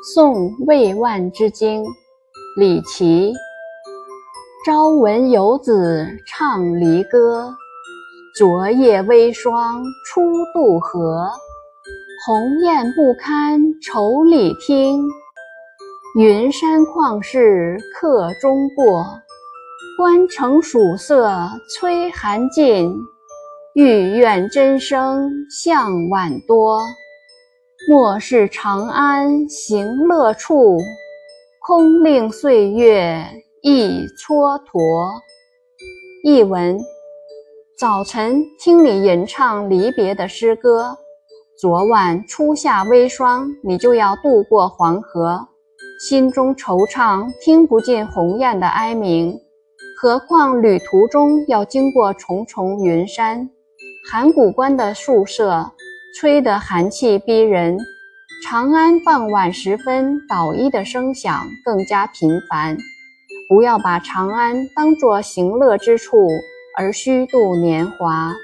宋魏万之经，李琦。朝闻游子唱离歌，昨夜微霜初渡河。鸿雁不堪愁里听，云山旷世客中过。关城曙色催寒尽，欲愿真声向晚多。莫是长安行乐处，空令岁月一蹉跎。译文：早晨听你吟唱离别的诗歌，昨晚初夏微霜，你就要渡过黄河，心中惆怅，听不见鸿雁的哀鸣。何况旅途中要经过重重云山，函谷关的宿舍吹得寒气逼人，长安傍晚时分捣衣的声响更加频繁。不要把长安当作行乐之处而虚度年华。